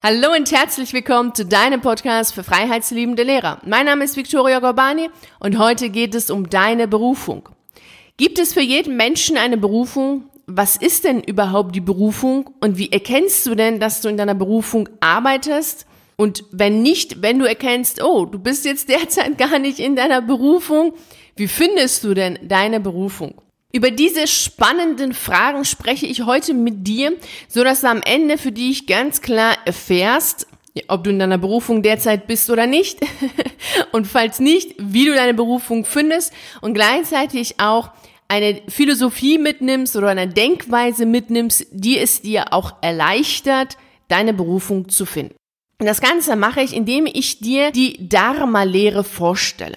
Hallo und herzlich willkommen zu deinem Podcast für freiheitsliebende Lehrer. Mein Name ist Victoria Gorbani und heute geht es um deine Berufung. Gibt es für jeden Menschen eine Berufung? Was ist denn überhaupt die Berufung und wie erkennst du denn, dass du in deiner Berufung arbeitest? Und wenn nicht, wenn du erkennst, oh, du bist jetzt derzeit gar nicht in deiner Berufung, wie findest du denn deine Berufung? Über diese spannenden Fragen spreche ich heute mit dir, so dass du am Ende für dich ganz klar erfährst, ob du in deiner Berufung derzeit bist oder nicht und falls nicht, wie du deine Berufung findest und gleichzeitig auch eine Philosophie mitnimmst oder eine Denkweise mitnimmst, die es dir auch erleichtert, deine Berufung zu finden. Und das Ganze mache ich, indem ich dir die Dharma-Lehre vorstelle.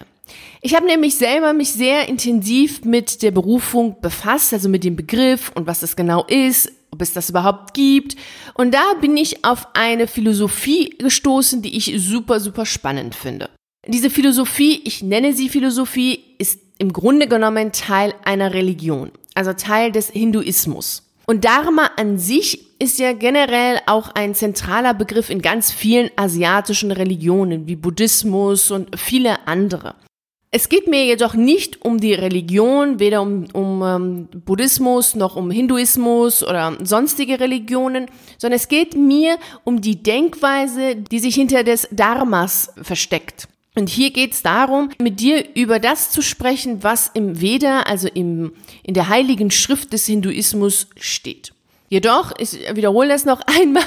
Ich habe nämlich selber mich sehr intensiv mit der Berufung befasst, also mit dem Begriff und was das genau ist, ob es das überhaupt gibt. Und da bin ich auf eine Philosophie gestoßen, die ich super, super spannend finde. Diese Philosophie, ich nenne sie Philosophie, ist im Grunde genommen Teil einer Religion, also Teil des Hinduismus. Und Dharma an sich ist ja generell auch ein zentraler Begriff in ganz vielen asiatischen Religionen wie Buddhismus und viele andere. Es geht mir jedoch nicht um die Religion, weder um, um ähm, Buddhismus noch um Hinduismus oder sonstige Religionen, sondern es geht mir um die Denkweise, die sich hinter des Dharmas versteckt. Und hier geht es darum, mit dir über das zu sprechen, was im Veda, also im, in der heiligen Schrift des Hinduismus steht. Jedoch, ich wiederhole das noch einmal,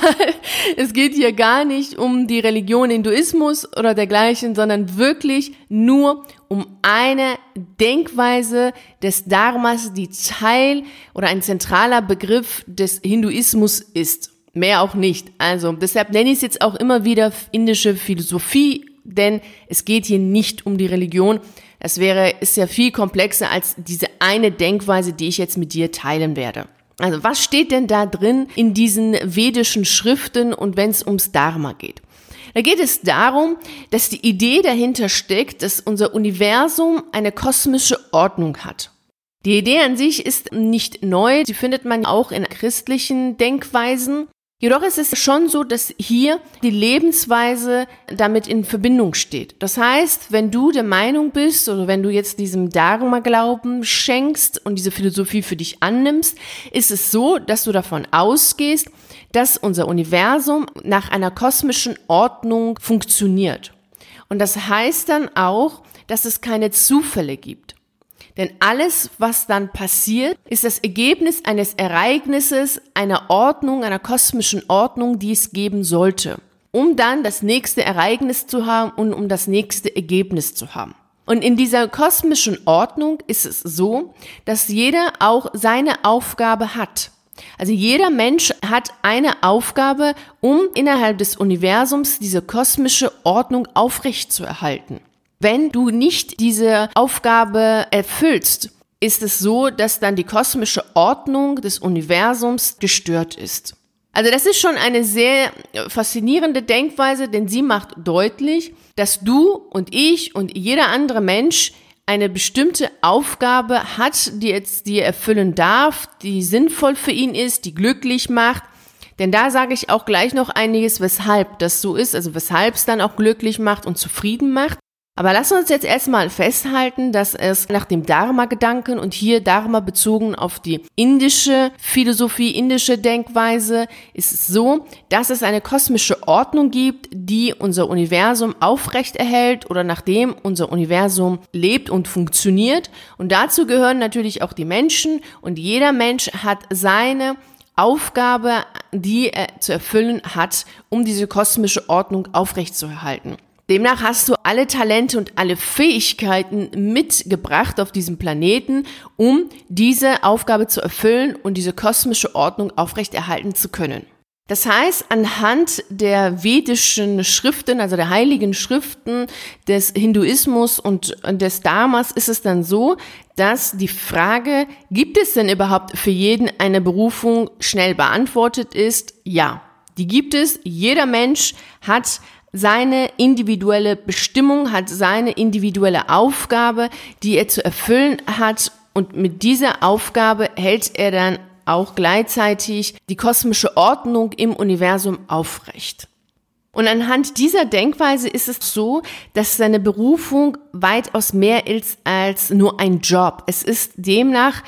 es geht hier gar nicht um die Religion Hinduismus oder dergleichen, sondern wirklich nur um eine Denkweise des Dharmas, die Teil oder ein zentraler Begriff des Hinduismus ist. Mehr auch nicht. Also deshalb nenne ich es jetzt auch immer wieder indische Philosophie, denn es geht hier nicht um die Religion. Es wäre, ist ja viel komplexer als diese eine Denkweise, die ich jetzt mit dir teilen werde. Also was steht denn da drin in diesen vedischen Schriften und wenn es ums Dharma geht? Da geht es darum, dass die Idee dahinter steckt, dass unser Universum eine kosmische Ordnung hat. Die Idee an sich ist nicht neu, sie findet man auch in christlichen Denkweisen. Jedoch ist es schon so, dass hier die Lebensweise damit in Verbindung steht. Das heißt, wenn du der Meinung bist oder wenn du jetzt diesem Dharma-Glauben schenkst und diese Philosophie für dich annimmst, ist es so, dass du davon ausgehst, dass unser Universum nach einer kosmischen Ordnung funktioniert. Und das heißt dann auch, dass es keine Zufälle gibt. Denn alles, was dann passiert, ist das Ergebnis eines Ereignisses, einer Ordnung, einer kosmischen Ordnung, die es geben sollte, um dann das nächste Ereignis zu haben und um das nächste Ergebnis zu haben. Und in dieser kosmischen Ordnung ist es so, dass jeder auch seine Aufgabe hat. Also jeder Mensch hat eine Aufgabe, um innerhalb des Universums diese kosmische Ordnung aufrechtzuerhalten. Wenn du nicht diese Aufgabe erfüllst, ist es so, dass dann die kosmische Ordnung des Universums gestört ist. Also das ist schon eine sehr faszinierende Denkweise, denn sie macht deutlich, dass du und ich und jeder andere Mensch eine bestimmte Aufgabe hat, die jetzt die er erfüllen darf, die sinnvoll für ihn ist, die glücklich macht. Denn da sage ich auch gleich noch einiges, weshalb das so ist, also weshalb es dann auch glücklich macht und zufrieden macht. Aber lass uns jetzt erstmal festhalten, dass es nach dem Dharma-Gedanken und hier Dharma bezogen auf die indische Philosophie, indische Denkweise, ist es so, dass es eine kosmische Ordnung gibt, die unser Universum aufrechterhält oder nachdem unser Universum lebt und funktioniert. Und dazu gehören natürlich auch die Menschen und jeder Mensch hat seine Aufgabe, die er zu erfüllen hat, um diese kosmische Ordnung aufrechtzuerhalten. Demnach hast du alle Talente und alle Fähigkeiten mitgebracht auf diesem Planeten, um diese Aufgabe zu erfüllen und diese kosmische Ordnung aufrechterhalten zu können. Das heißt, anhand der vedischen Schriften, also der heiligen Schriften des Hinduismus und des Dharmas ist es dann so, dass die Frage, gibt es denn überhaupt für jeden eine Berufung, schnell beantwortet ist, ja. Die gibt es. Jeder Mensch hat seine individuelle Bestimmung, hat seine individuelle Aufgabe, die er zu erfüllen hat. Und mit dieser Aufgabe hält er dann auch gleichzeitig die kosmische Ordnung im Universum aufrecht. Und anhand dieser Denkweise ist es so, dass seine Berufung weitaus mehr ist als nur ein Job. Es ist demnach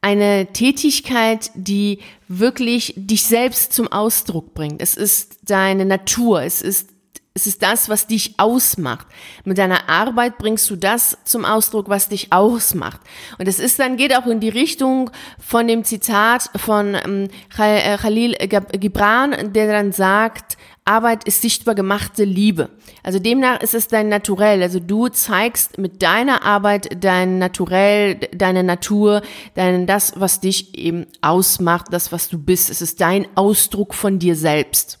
eine Tätigkeit, die wirklich dich selbst zum Ausdruck bringt. Es ist deine Natur. Es ist es ist das, was dich ausmacht. Mit deiner Arbeit bringst du das zum Ausdruck, was dich ausmacht. Und es ist dann, geht auch in die Richtung von dem Zitat von ähm, äh, Khalil Gibran, der dann sagt, Arbeit ist sichtbar gemachte Liebe. Also demnach ist es dein Naturell. Also du zeigst mit deiner Arbeit dein Naturell, deine Natur, dein, das, was dich eben ausmacht, das, was du bist. Es ist dein Ausdruck von dir selbst.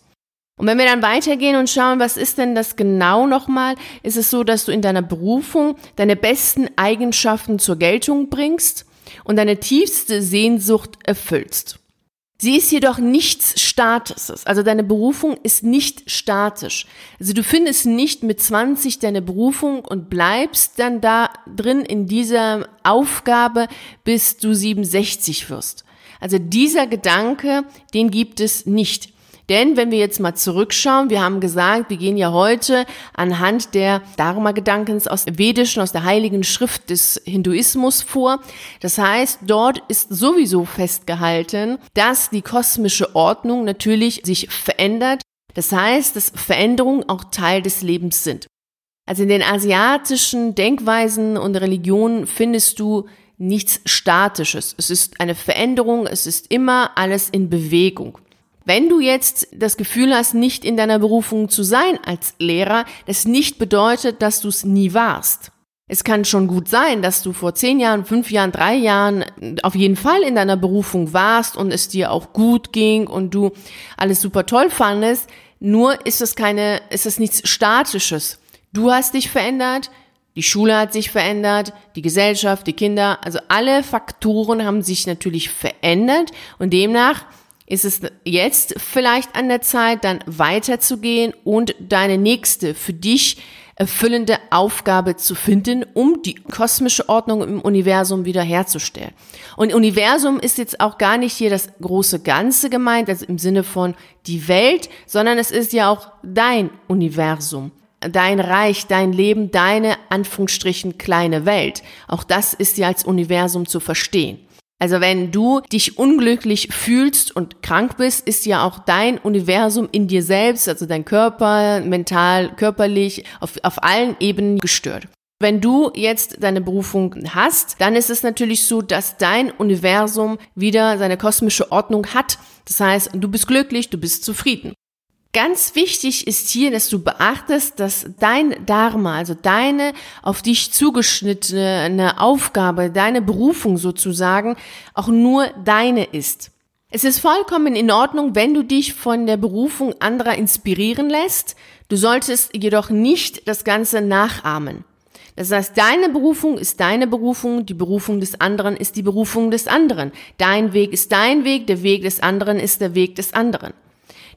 Und wenn wir dann weitergehen und schauen, was ist denn das genau nochmal, ist es so, dass du in deiner Berufung deine besten Eigenschaften zur Geltung bringst und deine tiefste Sehnsucht erfüllst. Sie ist jedoch nichts Statisches. Also deine Berufung ist nicht statisch. Also du findest nicht mit 20 deine Berufung und bleibst dann da drin in dieser Aufgabe, bis du 67 wirst. Also dieser Gedanke, den gibt es nicht. Denn wenn wir jetzt mal zurückschauen, wir haben gesagt, wir gehen ja heute anhand der Dharma-Gedankens aus der vedischen, aus der heiligen Schrift des Hinduismus vor. Das heißt, dort ist sowieso festgehalten, dass die kosmische Ordnung natürlich sich verändert. Das heißt, dass Veränderungen auch Teil des Lebens sind. Also in den asiatischen Denkweisen und Religionen findest du nichts Statisches. Es ist eine Veränderung, es ist immer alles in Bewegung. Wenn du jetzt das Gefühl hast, nicht in deiner Berufung zu sein als Lehrer, das nicht bedeutet, dass du es nie warst. Es kann schon gut sein, dass du vor zehn Jahren, fünf Jahren, drei Jahren auf jeden Fall in deiner Berufung warst und es dir auch gut ging und du alles super toll fandest. Nur ist es keine, ist es nichts Statisches. Du hast dich verändert, die Schule hat sich verändert, die Gesellschaft, die Kinder, also alle Faktoren haben sich natürlich verändert und demnach ist es jetzt vielleicht an der Zeit, dann weiterzugehen und deine nächste für dich erfüllende Aufgabe zu finden, um die kosmische Ordnung im Universum wiederherzustellen. Und Universum ist jetzt auch gar nicht hier das große Ganze gemeint, also im Sinne von die Welt, sondern es ist ja auch dein Universum dein Reich, dein Leben, deine Anführungsstrichen kleine Welt. Auch das ist ja als Universum zu verstehen. Also wenn du dich unglücklich fühlst und krank bist, ist ja auch dein Universum in dir selbst, also dein Körper, mental, körperlich, auf, auf allen Ebenen gestört. Wenn du jetzt deine Berufung hast, dann ist es natürlich so, dass dein Universum wieder seine kosmische Ordnung hat. Das heißt, du bist glücklich, du bist zufrieden. Ganz wichtig ist hier, dass du beachtest, dass dein Dharma, also deine auf dich zugeschnittene Aufgabe, deine Berufung sozusagen, auch nur deine ist. Es ist vollkommen in Ordnung, wenn du dich von der Berufung anderer inspirieren lässt. Du solltest jedoch nicht das Ganze nachahmen. Das heißt, deine Berufung ist deine Berufung, die Berufung des anderen ist die Berufung des anderen. Dein Weg ist dein Weg, der Weg des anderen ist der Weg des anderen.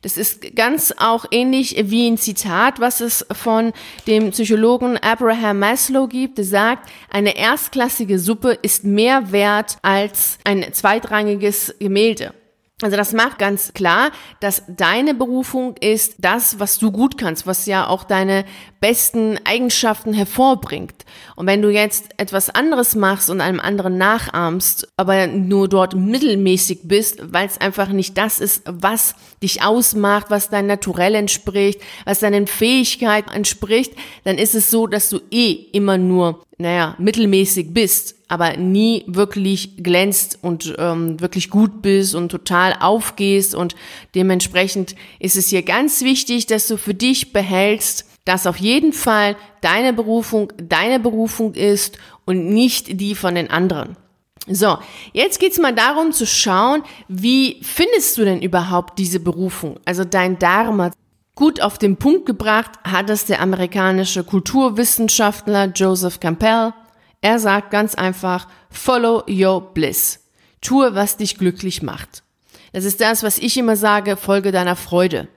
Das ist ganz auch ähnlich wie ein Zitat, was es von dem Psychologen Abraham Maslow gibt, der sagt, eine erstklassige Suppe ist mehr wert als ein zweitrangiges Gemälde. Also das macht ganz klar, dass deine Berufung ist das, was du gut kannst, was ja auch deine besten Eigenschaften hervorbringt. Und wenn du jetzt etwas anderes machst und einem anderen nachahmst, aber nur dort mittelmäßig bist, weil es einfach nicht das ist, was dich ausmacht, was dein Naturell entspricht, was deinen Fähigkeiten entspricht, dann ist es so, dass du eh immer nur naja, mittelmäßig bist, aber nie wirklich glänzt und ähm, wirklich gut bist und total aufgehst und dementsprechend ist es hier ganz wichtig, dass du für dich behältst, dass auf jeden Fall deine Berufung deine Berufung ist und nicht die von den anderen. So, jetzt geht's mal darum zu schauen, wie findest du denn überhaupt diese Berufung, also dein Dharma. Gut auf den Punkt gebracht hat es der amerikanische Kulturwissenschaftler Joseph Campbell. Er sagt ganz einfach, follow your bliss. Tue, was dich glücklich macht. Das ist das, was ich immer sage, folge deiner Freude.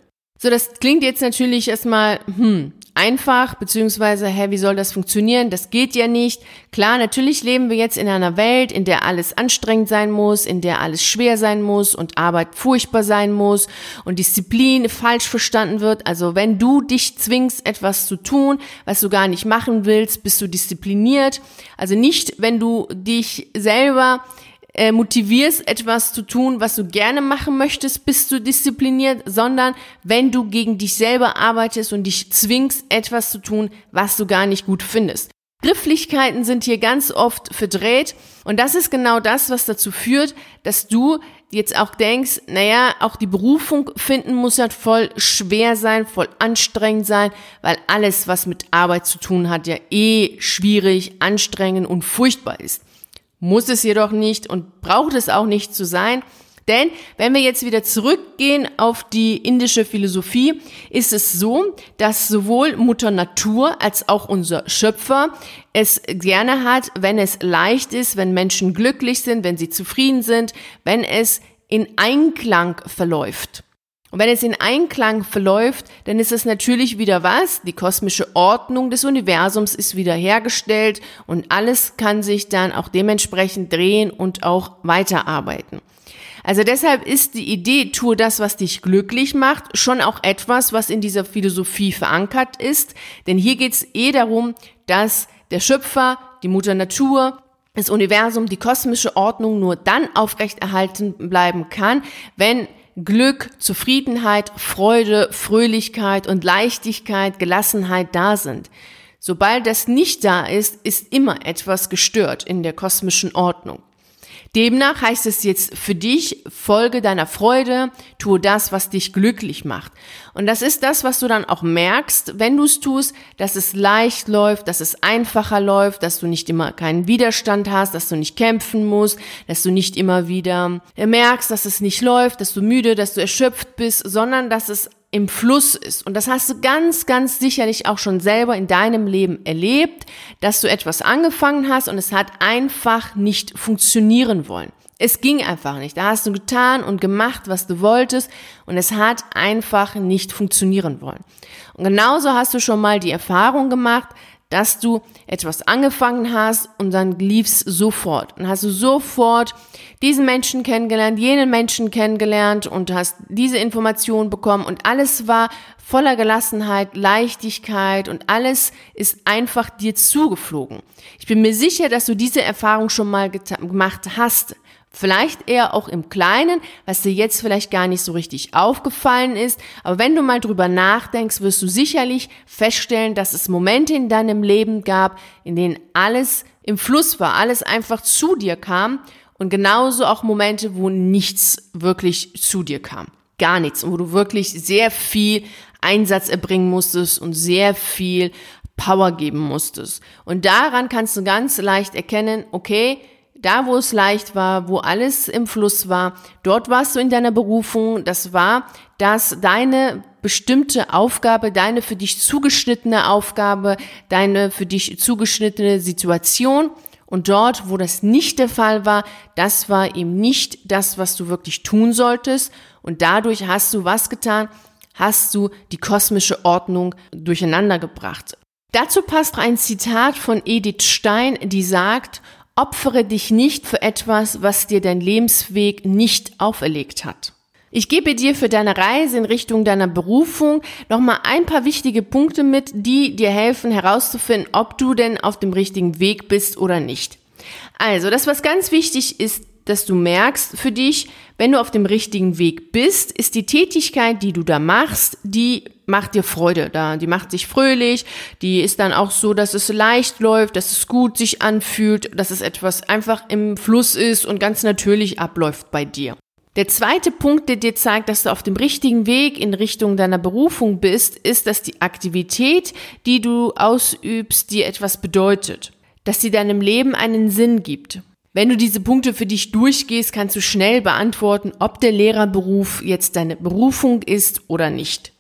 So, das klingt jetzt natürlich erstmal, hm, einfach, beziehungsweise, hä, wie soll das funktionieren? Das geht ja nicht. Klar, natürlich leben wir jetzt in einer Welt, in der alles anstrengend sein muss, in der alles schwer sein muss und Arbeit furchtbar sein muss und Disziplin falsch verstanden wird. Also wenn du dich zwingst, etwas zu tun, was du gar nicht machen willst, bist du diszipliniert. Also nicht, wenn du dich selber äh, motivierst, etwas zu tun, was du gerne machen möchtest, bist du diszipliniert, sondern wenn du gegen dich selber arbeitest und dich zwingst, etwas zu tun, was du gar nicht gut findest. Grifflichkeiten sind hier ganz oft verdreht und das ist genau das, was dazu führt, dass du jetzt auch denkst, naja, auch die Berufung finden muss ja voll schwer sein, voll anstrengend sein, weil alles, was mit Arbeit zu tun hat, ja eh schwierig, anstrengend und furchtbar ist. Muss es jedoch nicht und braucht es auch nicht zu sein. Denn wenn wir jetzt wieder zurückgehen auf die indische Philosophie, ist es so, dass sowohl Mutter Natur als auch unser Schöpfer es gerne hat, wenn es leicht ist, wenn Menschen glücklich sind, wenn sie zufrieden sind, wenn es in Einklang verläuft. Und wenn es in Einklang verläuft, dann ist es natürlich wieder was? Die kosmische Ordnung des Universums ist wieder hergestellt und alles kann sich dann auch dementsprechend drehen und auch weiterarbeiten. Also deshalb ist die Idee, tue das, was dich glücklich macht, schon auch etwas, was in dieser Philosophie verankert ist. Denn hier geht es eh darum, dass der Schöpfer, die Mutter Natur, das Universum, die kosmische Ordnung nur dann aufrechterhalten bleiben kann, wenn Glück, Zufriedenheit, Freude, Fröhlichkeit und Leichtigkeit, Gelassenheit da sind. Sobald das nicht da ist, ist immer etwas gestört in der kosmischen Ordnung. Demnach heißt es jetzt für dich, folge deiner Freude, tue das, was dich glücklich macht. Und das ist das, was du dann auch merkst, wenn du es tust, dass es leicht läuft, dass es einfacher läuft, dass du nicht immer keinen Widerstand hast, dass du nicht kämpfen musst, dass du nicht immer wieder merkst, dass es nicht läuft, dass du müde, dass du erschöpft bist, sondern dass es im Fluss ist. Und das hast du ganz, ganz sicherlich auch schon selber in deinem Leben erlebt, dass du etwas angefangen hast und es hat einfach nicht funktionieren wollen. Es ging einfach nicht. Da hast du getan und gemacht, was du wolltest und es hat einfach nicht funktionieren wollen. Und genauso hast du schon mal die Erfahrung gemacht, dass du etwas angefangen hast und dann lief's sofort. Dann hast du sofort diesen Menschen kennengelernt, jenen Menschen kennengelernt und hast diese Information bekommen und alles war voller Gelassenheit, Leichtigkeit und alles ist einfach dir zugeflogen. Ich bin mir sicher, dass du diese Erfahrung schon mal gemacht hast. Vielleicht eher auch im Kleinen, was dir jetzt vielleicht gar nicht so richtig aufgefallen ist. Aber wenn du mal drüber nachdenkst, wirst du sicherlich feststellen, dass es Momente in deinem Leben gab, in denen alles im Fluss war, alles einfach zu dir kam. Und genauso auch Momente, wo nichts wirklich zu dir kam. Gar nichts. Und wo du wirklich sehr viel Einsatz erbringen musstest und sehr viel Power geben musstest. Und daran kannst du ganz leicht erkennen, okay, da wo es leicht war, wo alles im Fluss war, dort warst du in deiner Berufung. Das war, dass deine bestimmte Aufgabe, deine für dich zugeschnittene Aufgabe, deine für dich zugeschnittene Situation und dort, wo das nicht der Fall war, das war eben nicht das, was du wirklich tun solltest. Und dadurch hast du was getan? Hast du die kosmische Ordnung durcheinander gebracht. Dazu passt ein Zitat von Edith Stein, die sagt, Opfere dich nicht für etwas, was dir dein Lebensweg nicht auferlegt hat. Ich gebe dir für deine Reise in Richtung deiner Berufung nochmal ein paar wichtige Punkte mit, die dir helfen herauszufinden, ob du denn auf dem richtigen Weg bist oder nicht. Also, das was ganz wichtig ist, dass du merkst für dich, wenn du auf dem richtigen Weg bist, ist die Tätigkeit, die du da machst, die macht dir Freude da, die macht sich fröhlich, die ist dann auch so, dass es leicht läuft, dass es gut sich anfühlt, dass es etwas einfach im Fluss ist und ganz natürlich abläuft bei dir. Der zweite Punkt, der dir zeigt, dass du auf dem richtigen Weg in Richtung deiner Berufung bist, ist, dass die Aktivität, die du ausübst, dir etwas bedeutet, dass sie deinem Leben einen Sinn gibt. Wenn du diese Punkte für dich durchgehst, kannst du schnell beantworten, ob der Lehrerberuf jetzt deine Berufung ist oder nicht.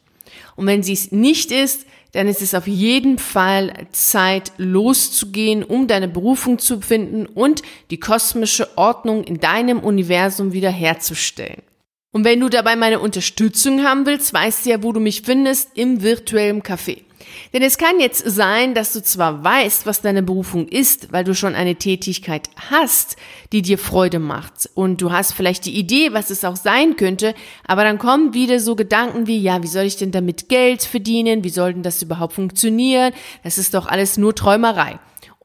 Und wenn sie es nicht ist, dann ist es auf jeden Fall Zeit loszugehen, um deine Berufung zu finden und die kosmische Ordnung in deinem Universum wiederherzustellen. Und wenn du dabei meine Unterstützung haben willst, weißt du ja, wo du mich findest, im virtuellen Café. Denn es kann jetzt sein, dass du zwar weißt, was deine Berufung ist, weil du schon eine Tätigkeit hast, die dir Freude macht und du hast vielleicht die Idee, was es auch sein könnte, aber dann kommen wieder so Gedanken wie, ja, wie soll ich denn damit Geld verdienen? Wie soll denn das überhaupt funktionieren? Das ist doch alles nur Träumerei.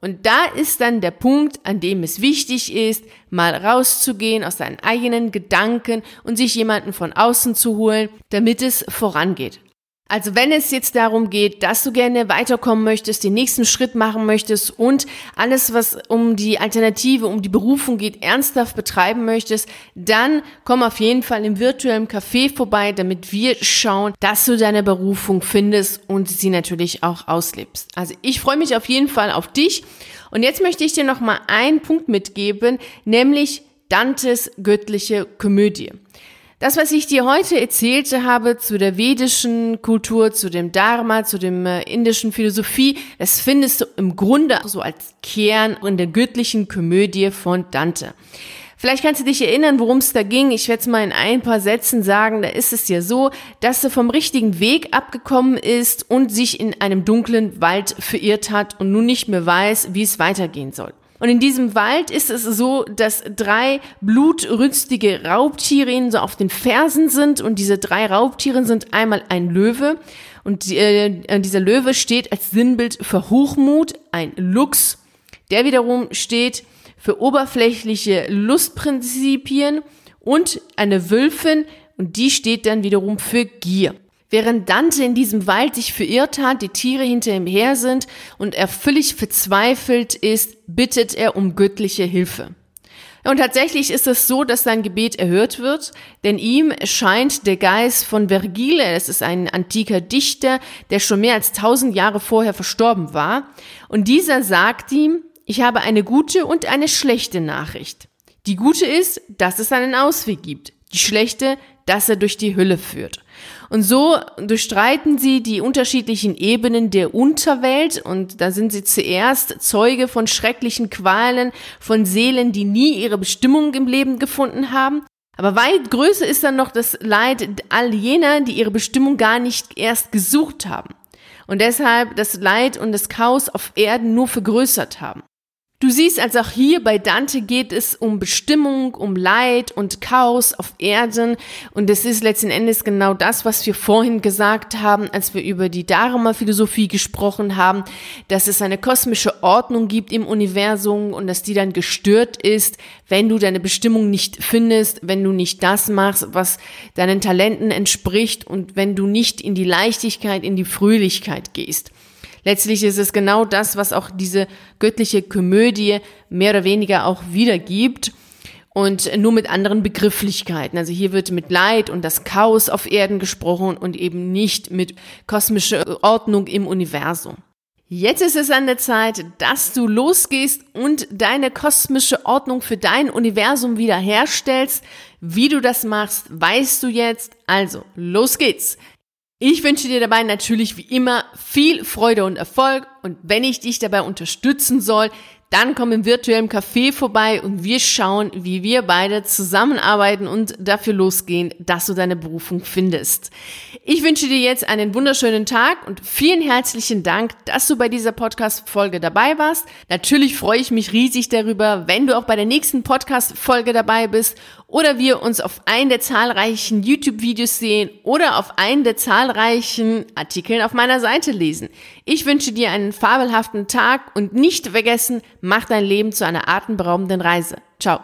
Und da ist dann der Punkt, an dem es wichtig ist, mal rauszugehen aus seinen eigenen Gedanken und sich jemanden von außen zu holen, damit es vorangeht. Also wenn es jetzt darum geht, dass du gerne weiterkommen möchtest, den nächsten Schritt machen möchtest und alles, was um die Alternative, um die Berufung geht, ernsthaft betreiben möchtest, dann komm auf jeden Fall im virtuellen Café vorbei, damit wir schauen, dass du deine Berufung findest und sie natürlich auch auslebst. Also ich freue mich auf jeden Fall auf dich. Und jetzt möchte ich dir noch mal einen Punkt mitgeben, nämlich Dantes göttliche Komödie. Das, was ich dir heute erzählt habe zu der vedischen Kultur, zu dem Dharma, zu dem äh, indischen Philosophie, das findest du im Grunde so als Kern in der göttlichen Komödie von Dante. Vielleicht kannst du dich erinnern, worum es da ging. Ich werde es mal in ein paar Sätzen sagen. Da ist es ja so, dass er vom richtigen Weg abgekommen ist und sich in einem dunklen Wald verirrt hat und nun nicht mehr weiß, wie es weitergehen soll. Und in diesem Wald ist es so, dass drei blutrünstige Raubtiere ihnen so auf den Fersen sind. Und diese drei Raubtiere sind einmal ein Löwe. Und äh, dieser Löwe steht als Sinnbild für Hochmut, ein Luchs. Der wiederum steht für oberflächliche Lustprinzipien und eine Wölfin und die steht dann wiederum für Gier. Während Dante in diesem Wald sich verirrt hat, die Tiere hinter ihm her sind und er völlig verzweifelt ist, bittet er um göttliche Hilfe. Und tatsächlich ist es so, dass sein Gebet erhört wird, denn ihm erscheint der Geist von Vergile, das ist ein antiker Dichter, der schon mehr als tausend Jahre vorher verstorben war, und dieser sagt ihm, ich habe eine gute und eine schlechte Nachricht. Die gute ist, dass es einen Ausweg gibt. Die schlechte, dass er durch die Hölle führt. Und so durchstreiten sie die unterschiedlichen Ebenen der Unterwelt und da sind sie zuerst Zeuge von schrecklichen Qualen, von Seelen, die nie ihre Bestimmung im Leben gefunden haben. Aber weit größer ist dann noch das Leid all jener, die ihre Bestimmung gar nicht erst gesucht haben und deshalb das Leid und das Chaos auf Erden nur vergrößert haben. Du siehst, also auch hier bei Dante geht es um Bestimmung, um Leid und Chaos auf Erden. Und es ist letzten Endes genau das, was wir vorhin gesagt haben, als wir über die Dharma-Philosophie gesprochen haben, dass es eine kosmische Ordnung gibt im Universum und dass die dann gestört ist, wenn du deine Bestimmung nicht findest, wenn du nicht das machst, was deinen Talenten entspricht und wenn du nicht in die Leichtigkeit, in die Fröhlichkeit gehst. Letztlich ist es genau das, was auch diese göttliche Komödie mehr oder weniger auch wiedergibt und nur mit anderen Begrifflichkeiten. Also hier wird mit Leid und das Chaos auf Erden gesprochen und eben nicht mit kosmischer Ordnung im Universum. Jetzt ist es an der Zeit, dass du losgehst und deine kosmische Ordnung für dein Universum wiederherstellst. Wie du das machst, weißt du jetzt. Also, los geht's. Ich wünsche dir dabei natürlich wie immer viel Freude und Erfolg und wenn ich dich dabei unterstützen soll, dann komm im virtuellen Café vorbei und wir schauen, wie wir beide zusammenarbeiten und dafür losgehen, dass du deine Berufung findest. Ich wünsche dir jetzt einen wunderschönen Tag und vielen herzlichen Dank, dass du bei dieser Podcast-Folge dabei warst. Natürlich freue ich mich riesig darüber, wenn du auch bei der nächsten Podcast-Folge dabei bist oder wir uns auf einen der zahlreichen YouTube-Videos sehen oder auf einen der zahlreichen Artikeln auf meiner Seite lesen. Ich wünsche dir fabelhaften Tag und nicht vergessen, mach dein Leben zu einer atemberaubenden Reise. Ciao.